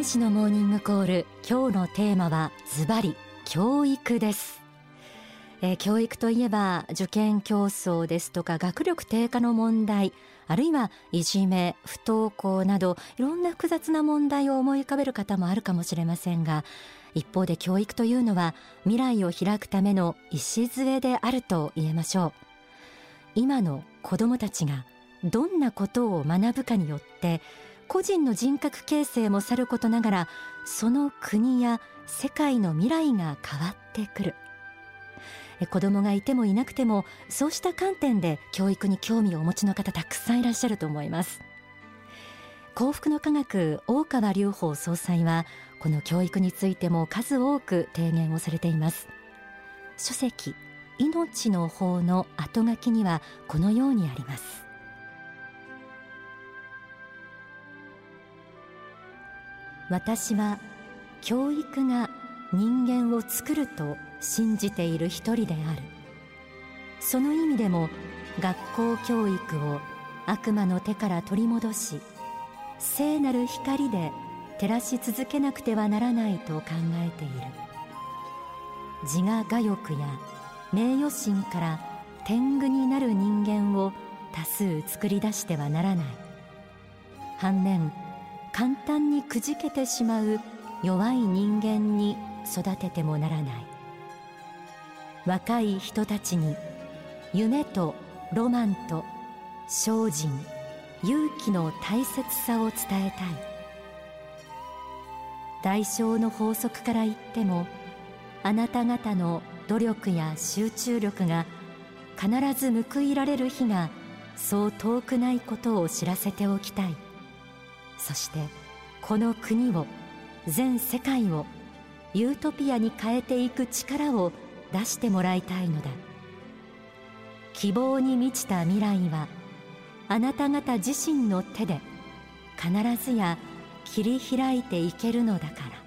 天使のモーニングコール。今日のテーマはズバリ教育です。えー、教育といえば受験競争ですとか学力低下の問題あるいはいじめ不登校などいろんな複雑な問題を思い浮かべる方もあるかもしれませんが一方で教育というのは未来を開くための礎であると言えましょう。今の子どもたちがどんなことを学ぶかによって個人の人格形成もさることながらその国や世界の未来が変わってくる。子供がいてもいなくてもそうした観点で教育に興味をお持ちの方たくさんいらっしゃると思います。幸福の科学大川隆法総裁はこの教育についても数多く提言をされています。書籍命の法の後書きにはこのようにあります。私は教育が人間を作ると信じている一人である。その意味でも学校教育を悪魔の手から取り戻し聖なる光で照らし続けなくてはならないと考えている。自我我欲や名誉心から天狗になる人間を多数作り出してはならない。反面簡単にくじけてしまう弱い人間に育ててもならない。若い人たちに夢とロマンと精進勇気の大切さを伝えたい。代償の法則から言ってもあなた方の努力や集中力が必ず報いられる日がそう遠くないことを知らせておきたい。そしてこの国を全世界をユートピアに変えていく力を出してもらいたいのだ。希望に満ちた未来はあなた方自身の手で必ずや切り開いていけるのだから。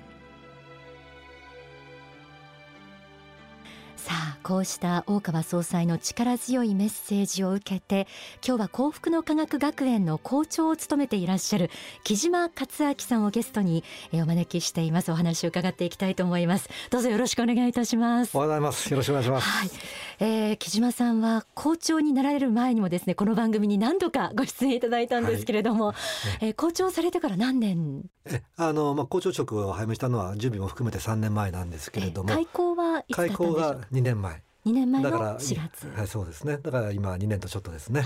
こうした大川総裁の力強いメッセージを受けて今日は幸福の科学学園の校長を務めていらっしゃる木島克明さんをゲストにお招きしています。お話を伺っていきたいと思います。どうぞよろしくお願いいたします。おはようございます。よろしくお願いします、はいえー、木島さんは校長になられる前にもですねこの番組に何度かご出演いただいたんですけれども、はい、えー、校長されてから何年？えあのまあ校長職を拝命したのは準備も含めて3年前なんですけれども。開校はいつだったんでしょう？開校が2年前。2年前の4月。はいそうですね。だから今2年とちょっとですね。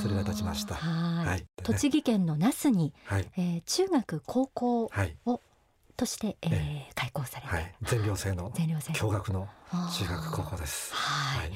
それが経ちました。はい、栃木県の那須に、はい、えー、中学高校を、として、えー、えー、開校されて、はい、全寮制の共学の中学高校です。はい、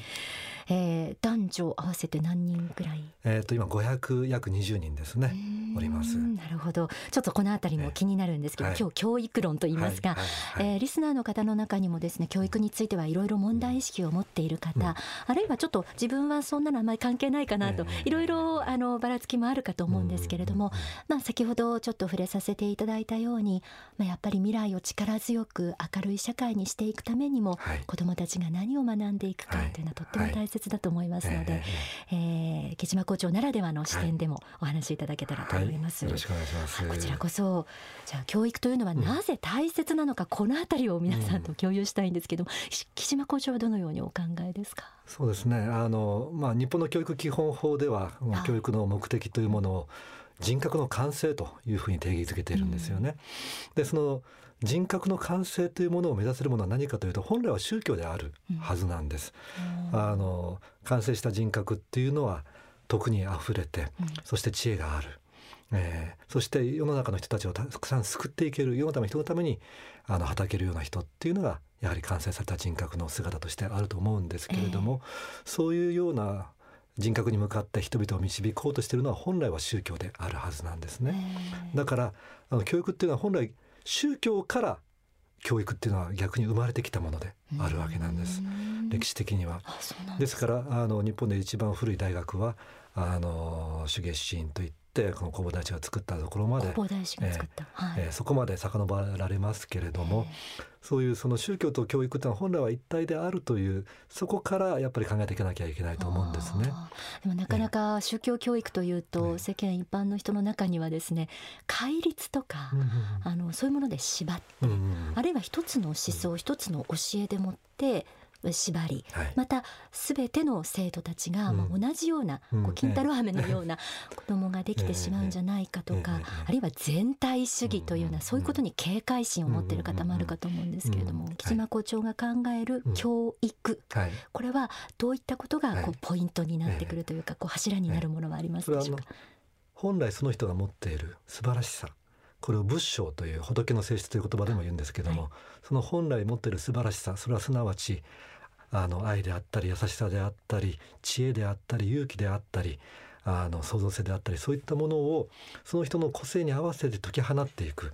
えー、男女合わせて何人くらい？えっ、と今500約20人ですねおります。なるほど。ちょっとこのあたりも気になるんですけど、えー、今日教育論と言いますか、はい。はい。はい、えー、リスナーの方の中にもですね教育についてはいろいろ問題意識を持っている方、うん、あるいはちょっと自分はそんなのあまり関係ないかなと、いろいろあのばらつきもあるかと思うんですけれども、まあ先ほどちょっと触れさせていただいたように、まあ、やっぱり未来を力強く明るい社会にしていくためにも、はい、子どもたちが何を学んでいくかというのはとっても大切だと思いますので、ので、えー、えー、木島校長ならではの視点でもお話しいただけたらと思います。はいはい、よろしくお願いします。こちらこそじゃあ教育というのはなぜ大切なのか、うん、このあたりを皆さんと共有したいんですけど、うん、木島校長はどのようにお考えですか？そうですね。あのまあ日本の教育基本法では教育の目的というものを人格の完成というふうに定義づけているんですよね。うん、でその人格の完成というものを目指せるものは何かというと本来は宗教であるはずなんです。うん、あの完成した人格っていうのは徳にあふれて、うん、そして知恵がある。えー、そして世の中の人たちをたくさん救っていける世のため人のためにあの働けるような人っていうのがやはり完成された人格の姿としてあると思うんですけれども、えー、そういうような人格に向かって人々を導こうとしているのは本来は宗教であるはずなんですね。えー、だからあの教育っていうのは本来宗教から教育っていうのは逆に生まれてきたものであるわけなんです。歴史的には。ですからあの日本で一番古い大学はあの手芸シーンといってこの弘法大師が作ったところまで、えーえー、そこまで遡られますけれども、そういうその宗教と教育ってのは本来は一体であるというそこからやっぱり考えていかなきゃいけないと思うんですね。でもなかなか宗教教育というと、世間一般の人の中にはですね戒律とか、あのそういうもので縛って、あるいは一つの思想、一つの教えでもって縛り、はい、また全ての生徒たちが同じような、うん、こう金太郎飴のような 子供ができてしまうんじゃないかとか、あるいは全体主義というようなそういうことに警戒心を持っている方もあるかと思うんですけれども、木島校長が考える教育、はい、これはどういったことがこうポイントになってくるというか、こう柱になるものはありますでしょうか？本来その人が持っている素晴らしさ。これを仏性という仏の性質という言葉でも言うんですけども、はい、その本来持っている素晴らしさそれはすなわちあの愛であったり優しさであったり知恵であったり勇気であったりあの創造性であったりそういったものをその人の個性に合わせて解き放っていく、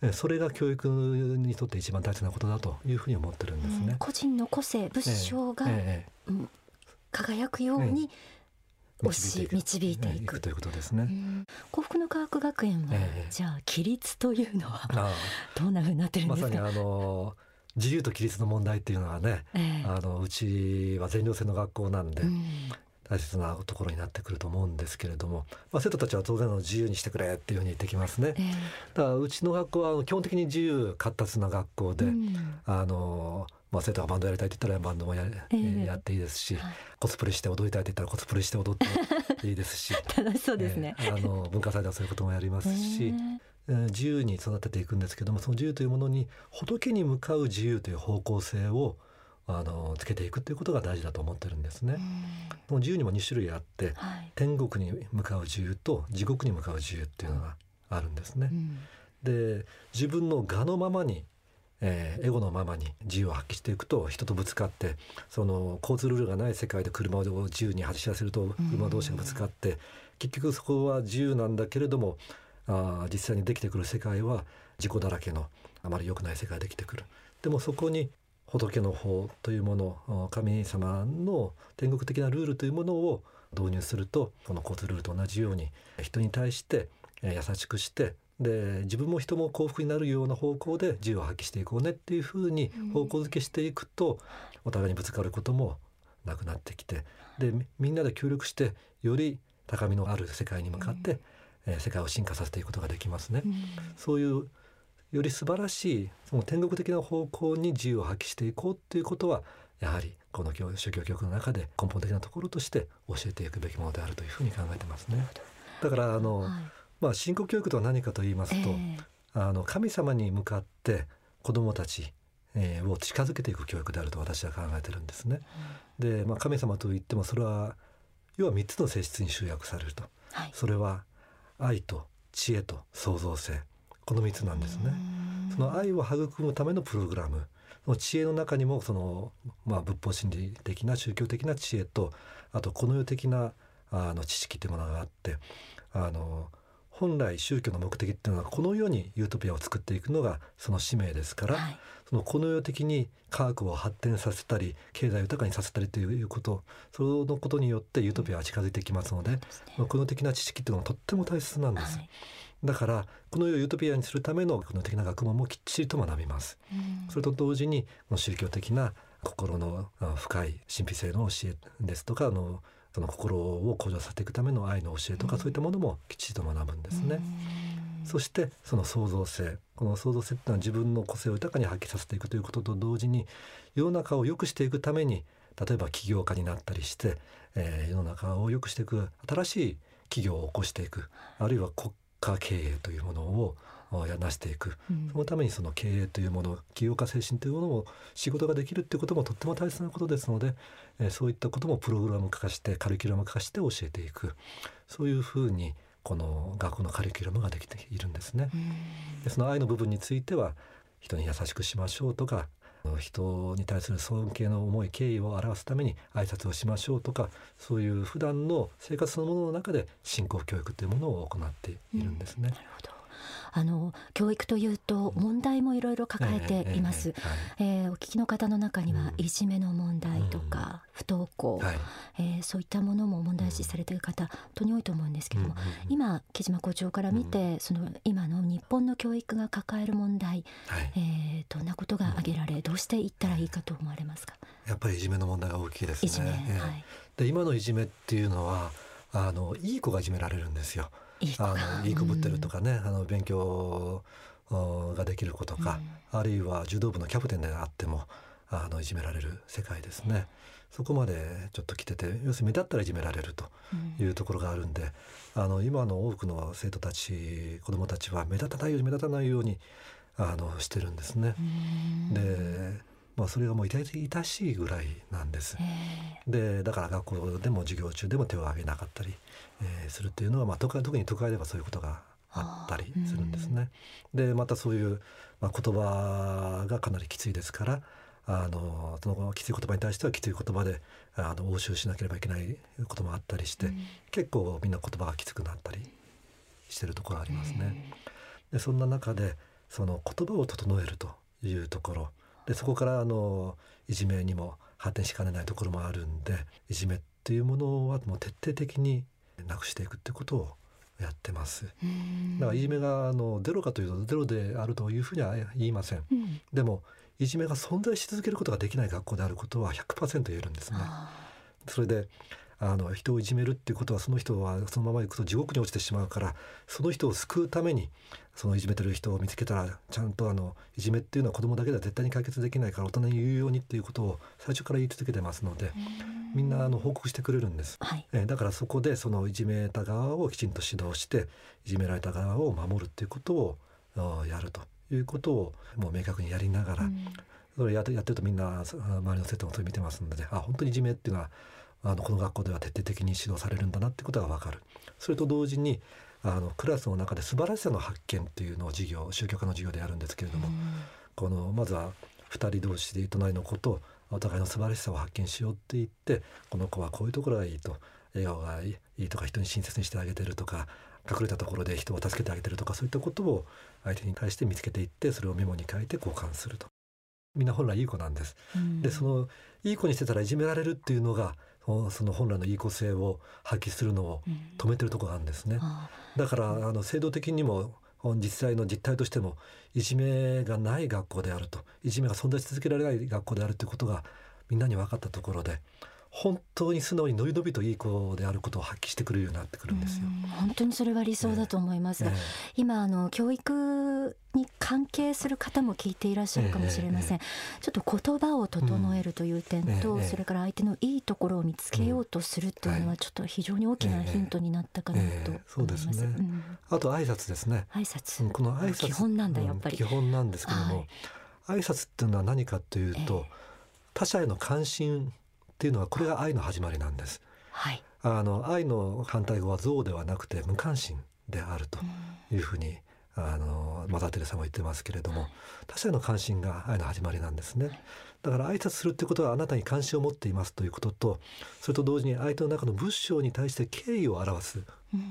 うん、それが教育にとって一番大切なことだというふうに思ってるんですね。うん、個人の個性仏性が、えええ、輝くように、教し導いていく。ということですね。幸福の科学学園は、じゃあ規律というのはどんなふうになってるんですか？まさにあの自由と規律の問題っていうのはね、えー、あのうちは全寮制の学校なんで、うん、大切なところになってくると思うんですけれども、まあ、生徒たちは当然の自由にしてくれっていうふうに言ってきますね。えー、だからうちの学校は基本的に自由活達な学校で、うん、あのまあ、生徒がバンドやりたいって言ったらバンドもや,、えー、やっていいですし、はい、コスプレして踊りたいって言ったらコスプレして踊っていいですし 楽しそうですね、えー、あの文化祭ではそういうこともやりますし、えー自由に育てていくんですけどもその自由というものに仏に向かう自由という方向性をあのつけていくということが大事だと思ってるんですね。もう自由にも2種類あって、はい、天国に向かう自由と地獄に向かう自由っていうのがあるんですね。うん、で自分の我のままにえー、エゴのままに自由を発揮していくと人とぶつかってその交通ルールがない世界で車を自由に走らせると車同士がぶつかって、結局そこは自由なんだけれどもあ実際にできてくる世界は事故だらけのあまり良くない世界できてくる。でもそこに仏の法というもの神様の天国的なルールというものを導入するとこの交通ルールと同じように人に対して優しくしてで自分も人も幸福になるような方向で自由を発揮していこうねっていうふうに方向づけしていくと、お互いにぶつかることもなくなってきてでみんなで協力してより高みのある世界に向かってえー、世界を進化させていくことができますね。うん、そういうより素晴らしいその天国的な方向に自由を発揮していこうっていうことはやはりこの宗教教育の中で根本的なところとして教えていくべきものであるというふうに考えてますね。だからあの、はい、まあ信仰教育とは何かと言いますと、えー、あの神様に向かって子どもたちえー、を近づけていく教育であると私は考えてるんですね。うん、で、まあ、神様といってもそれは要は3つの性質に集約されると、はい、それは愛と知恵と創造性。この3つなんですね。その愛を育むためのプログラム。その知恵の中にもその、まあ、仏法真理的な宗教的な知恵とあとこの世的なあの知識というものがあってあの本来宗教の目的っていうのはこの世にユートピアを作っていくのがその使命ですから、はい、そのこの世的に科学を発展させたり経済を豊かにさせたりということそのことによってユートピアは近づいてきますので、うん、この的な知識っていうのはとっても大切なんです。はいだからこの世をユートピアにするためのこの的な学問もきっちりと学びます。うん、それと同時に宗教的な心の深い神秘性の教えですとかあのその心を向上させていくための愛の教えとか、そういったものもきっちりと学ぶんですね。そしてその創造性この創造性っていうのは自分の個性を豊かに発揮させていくということと同時に世の中を良くしていくために例えば起業家になったりして、えー、世の中を良くしていく新しい企業を起こしていくあるいは国家経営というものをやなしていく、うん、そのためにその経営というもの起業家精神というものを仕事ができるっていうこともとっても大切なことですので、えー、そういったこともプログラム化してカリキュラム化して教えていく。そういうふうにこの学校のカリキュラムができているんですね。うん、でその愛の部分については人に優しくしましょうとか人に対する尊敬の思い敬意を表すために挨拶をしましょうとかそういう普段の生活のものの中で信仰教育というものを行っているんですね。うん、なるほどあの教育というと問題もいろいろ抱えています、えー、お聞きの方の中にはいじめの問題とか、不登校、はい、えー、そういったものも問題視されている方本当に多いと思うんですけども、今木島校長から見て、その今の日本の教育が抱える問題、はい、えー、どんなことが挙げられ、どうしていったらいいかと思われますか？やっぱりいじめの問題が大きいですね。いじめ、はい、で今のいじめっていうのはあのいい子がいじめられるんですよ。あのいい子ぶってるとかね、あの勉強ができる子とか、あるいは柔道部のキャプテンであってもあのいじめられる世界ですね。そこまでちょっと来てて要するに目立ったらいじめられるというところがあるんで、あの今の多くの生徒たち子どもたちは目立たないように目立たないようにあのしてるんですね。でまあ、それがもう痛々しいぐらいなんです。でだから学校でも授業中でも手を挙げなかったり、えー、するっていうのは、まあ、都会特に都会ではそういうことがあったりするんですね。でまたそういう、まあ、言葉がかなりきついですからあのそのきつい言葉に対してはきつい言葉であの応酬しなければいけないこともあったりして、うん、結構みんな言葉がきつくなったりしてるところありますね。でそんな中でその言葉を整えるというところでそこからあのいじめにも発展しかねないところもあるんでいじめっていうものはもう徹底的になくしていくってことをやってます。だからいじめがあのゼロかというとゼロであるというふうには言いません。うん、でもいじめが存在し続けることができない学校であることは100%言えるんですね。それであの人をいじめるっていうことはその人はそのまま行くと地獄に落ちてしまうからその人を救うためにそのいじめてる人を見つけたらちゃんとあのいじめっていうのは子供だけでは絶対に解決できないから大人に言うようにっていうことを最初から言い続けてますのでみんなあの報告してくれるんです、はい、えだからそこでそのいじめた側をきちんと指導していじめられた側を守るっていうことをやるということをもう明確にやりながら、それやってやってるとみんな周りの生徒もそれ見てますのであ本当にいじめっていうのはあのこの学校では徹底的に指導されるんだなってことが分かる。それと同時にあのクラスの中で素晴らしさの発見っていうのを授業宗教科の授業でやるんですけれども、このまずは2人同士で隣の子とお互いの素晴らしさを発見しようって言ってこの子はこういうところがいいと笑顔がいいとか人に親切にしてあげてるとか隠れたところで人を助けてあげてるとかそういったことを相手に対して見つけていってそれをメモに書いて交換すると。みんな本来いい子なんです。でそのいい子にしてたらいじめられるっていうのがその本来のいい子性を発揮するのを止めてるところがあるんですね。だからあの制度的にも実際の実態としてもいじめがない学校であるといじめが存在し続けられない学校であるということがみんなに分かったところで本当に素直にのびのびといい子であることを発揮してくれるようになってくるんですよ。本当にそれは理想だと思いますが、えー、今あの教育に関係する方も聞いていらっしゃるかもしれません。えー、ちょっと言葉を整えるという点と、うん、それから相手のいいところを見つけようとするというのはちょっと非常に大きなヒントになったかなとそうですね。うん、あと挨拶ですね。挨拶。この挨拶基本なんだやっぱり。基本なんですけども、はい、挨拶っていうのは何かというと、他者への関心っていうのはこれが愛の始まりなんです。はい、あの愛の反対語は憎ではなくて無関心であるというふうに、あのマザー・テレサも言ってますけれども他者への関心が愛の始まりなんですね。だから挨拶するってことはあなたに関心を持っていますということとそれと同時に相手の中の仏性に対して敬意を表す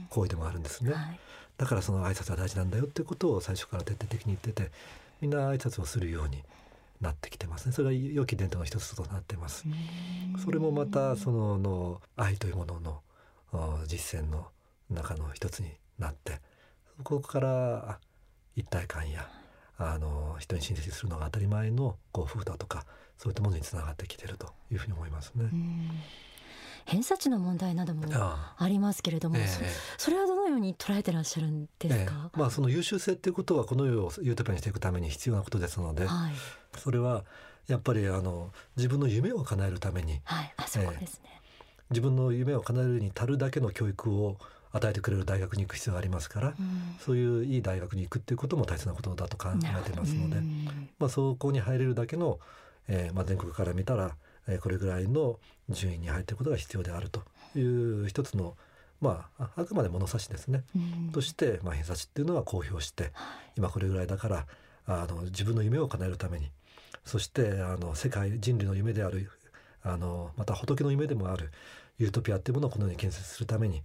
行為でもあるんですね。うん。はい、だからその挨拶は大事なんだよっていうことを最初から徹底的に言っててみんな挨拶をするようになってきてますね。それが良き伝統の一つとなってます。それもまたそのの愛というものの実践の中の一つになってそこから一体感やあの人に親切にするのが当たり前のこう夫婦だとかそういったものにつながってきているというふうに思いますね。偏差値の問題などもありますけれども、えー、それはどのように捉えてらっしゃるんですか、えー、まあ、その優秀性っていうことはこの世をユートピアにしていくために必要なことですので、はい、それはやっぱりあの自分の夢を叶えるために、はい。あそこですね、えー、自分の夢を叶えるに足るだけの教育を与えてくれる大学に行く必要がありますから、うん、そういういい大学に行くっていうことも大切なことだと考えてますので、まあ、そこに入れるだけの、えーまあ、全国から見たらえこれぐらいの順位に入っていることが必要であるという一つのまあ、あくまで物差しですね、うん、として、まあ、偏差値っていうのは公表して、今これぐらいだからあの自分の夢を叶えるためにそしてあの世界人類の夢であるあのまた仏の夢でもあるユートピアっていうものをこのように建設するために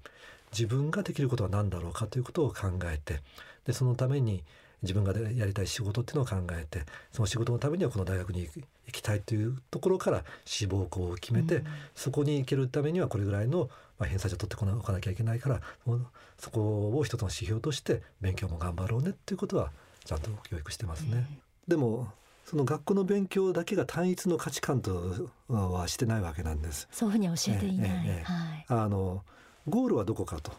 自分ができることは何だろうかということを考えてでそのために自分がやりたい仕事っていうのを考えてその仕事のためにはこの大学に行きたいというところから志望校を決めて、うん、そこに行けるためにはこれぐらいの、まあ、偏差値を取ってこなかなきゃいけないからそこを一つの指標として勉強も頑張ろうねっていうことはちゃんと教育してますね。うん、でもその学校の勉強だけが単一の価値観とはしてないわけなんです。そういうふうに教えていない。えええ、はい、あのゴールはどこかと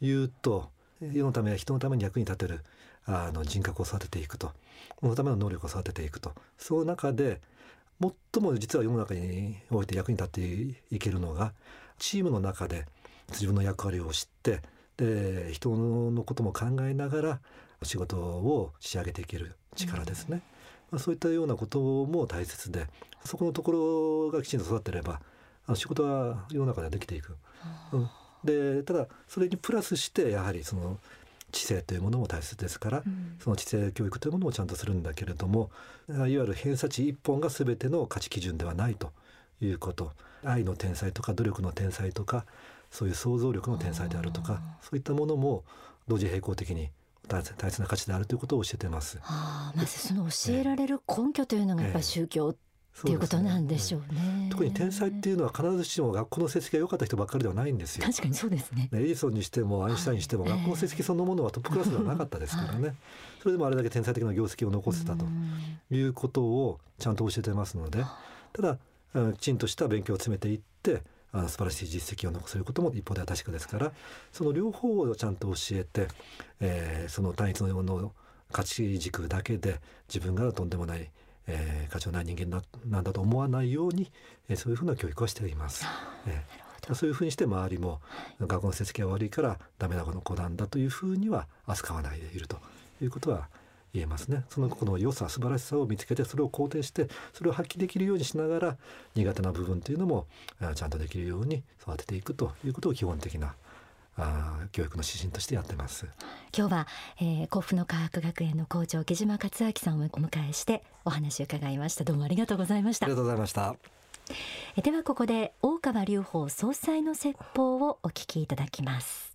いうと世のため人のために役に立てるあの人格を育てていくと。そのための能力を育てていくと。その中で最も実は世の中において役に立っていけるのがチームの中で自分の役割を知ってで人のことも考えながら仕事を仕上げていける力ですね、まあ、そういったようなことも大切でそこのところがきちんと育ってれば仕事は世の中ではできていく。うん、でただそれにプラスしてやはりその知性というものも大切ですから、うん、その知性教育というものもちゃんとするんだけれどもいわゆる偏差値一本が全ての価値基準ではないということ。愛の天才とか努力の天才とかそういう想像力の天才であるとかそういったものも同時並行的に大切な価値であるということを教えてます。あまずその教えられる根拠というのがやっぱり宗教っていうことなんでしょうね、特に天才っていうのは必ずしも学校の成績が良かった人ばっかりではないんですよ。確かにそうですね。エジソンにしてもアインシュタインにしても、学校の成績そのものはトップクラスではなかったですからね、はい、それでもあれだけ天才的な業績を残せたということをちゃんと教えてますので。ただきちんとした勉強を詰めていってあの素晴らしい実績を残せることも一方では確かですからその両方をちゃんと教えて、えー、その単一のの価値軸だけで自分がとんでもない、えー、価値のない人間だなんだと思わないように、えー、そういうふうな教育をしています。えー、そういうふうにして周りも学校の成績が悪いからダメな子なんだというふうには扱わないでいるということは言えますね。その子の良さ素晴らしさを見つけてそれを肯定してそれを発揮できるようにしながら苦手な部分というのもちゃんとできるように育てていくということを基本的なあ教育の指針としてやってます。今日は、えー、甲府の科学学園の校長木島克明さんをお迎えしてお話を伺いました。どうもありがとうございました。ありがとうございました。ではここで大川隆法総裁の説法をお聞きいただきます。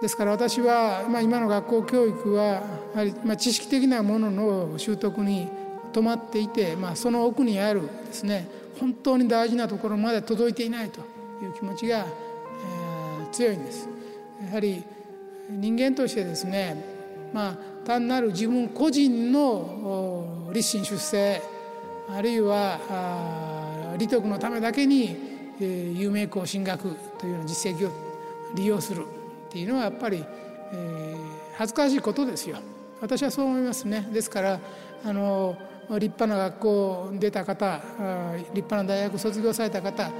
ですから私は、まあ、今の学校教育はやはり、まあ、知識的なものの習得に止まっていて、まあ、その奥にあるですね本当に大事なところまで届いていないという気持ちが、えー、強いんです。やはり人間としてですね、まあ、単なる自分個人の立身出世あるいは利得のためだけに、えー、有名校進学というような実績を利用するっていうのはやっぱり、えー、恥ずかしいことですよ私はそう思いますねですからあの立派な学校出た方立派な大学卒業された方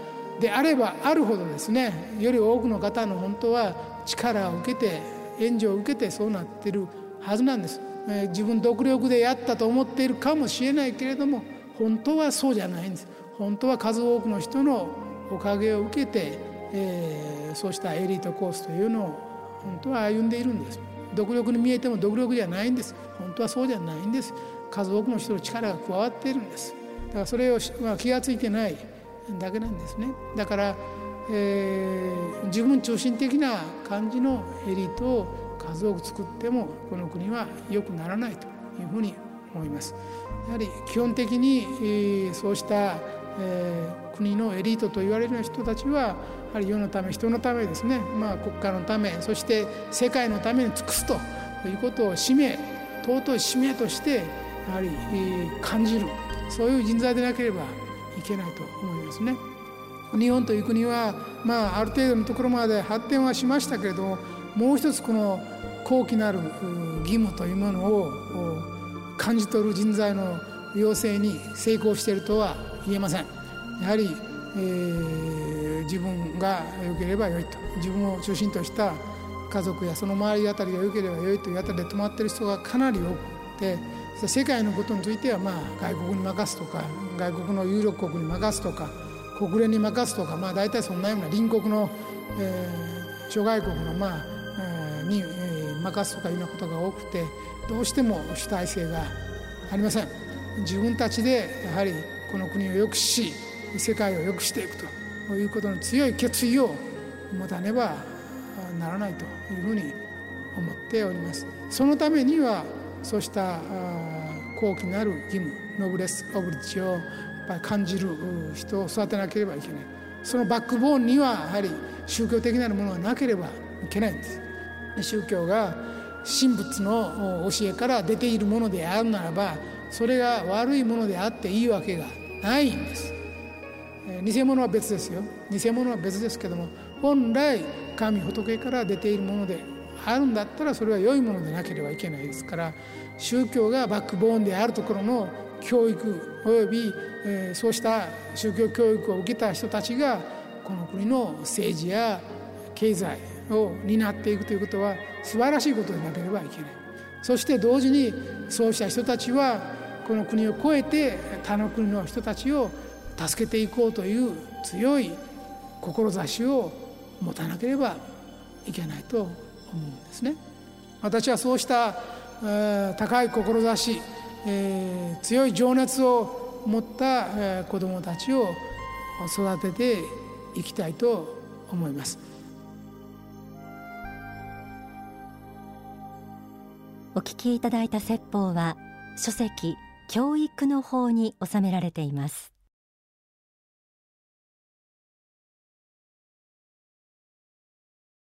であればあるほどですねより多くの方の本当は力を受けて援助を受けてそうなってるはずなんです、自分独力でやったと思っているかもしれないけれども本当はそうじゃないんです。本当は数多くの人のおかげを受けてえー、そうしたエリートコースというのを本当は歩んでいるんです。独力に見えても独力じゃないんです。本当はそうじゃないんです。数多くの人の力が加わっているんです。だからそれを、まあ、気が付いてないだけなんですね。だから、えー、自分中心的な感じのエリートを数多く作ってもこの国は良くならないというふうに思います。やはり基本的に、えー、そうした、えー、国のエリートと言われる人たちはやはり世のため人のためですね、まあ、国家のためそして世界のために尽くすということを使命尊い使命としてやはり感じるそういう人材でなければいけないと思いますね。日本という国は、まあ、ある程度のところまで発展はしましたけれどももう一つこの高貴なる義務というものを感じ取る人材の養成に成功しているとは言えません。やはりえー、自分が良ければ良いと自分を中心とした家族やその周りあたりが良ければ良いというあたりで止まってる人がかなり多くて世界のことについてはまあ外国に任すとか外国の有力国に任すとか国連に任すとかまあ大体そんなような隣国の、えー、諸外国のまあ、えー、に、えー、任すとかいうようなことが多くてどうしても主体性がありません。自分たちでやはりこの国を良くし世界を良くしていくということの強い決意を持たねばならないというふうに思っております。そのためにはそうした高貴なる義務ノブレス・オブリッジをやっぱり感じる人を育てなければいけない。そのバックボーンにはやはり宗教的なるものがなければいけないんです。宗教が神仏の教えから出ているものであるならばそれが悪いものであっていいわけがないんです。偽物は別ですよ。偽物は別ですけども本来神仏から出ているものであるんだったらそれは良いものでなければいけないですから宗教がバックボーンであるところの教育および、え、そうした宗教教育を受けた人たちがこの国の政治や経済を担っていくということは素晴らしいことでなければいけない。そして同時にそうした人たちはこの国を超えて他の国の人たちを助けていこうという強い志を持たなければいけないと思うんですね。私はそうした高い志、えー、強い情熱を持った、子どもたちを育てていきたいと思います。お聞きいただいた説法は書籍教育の法に収められています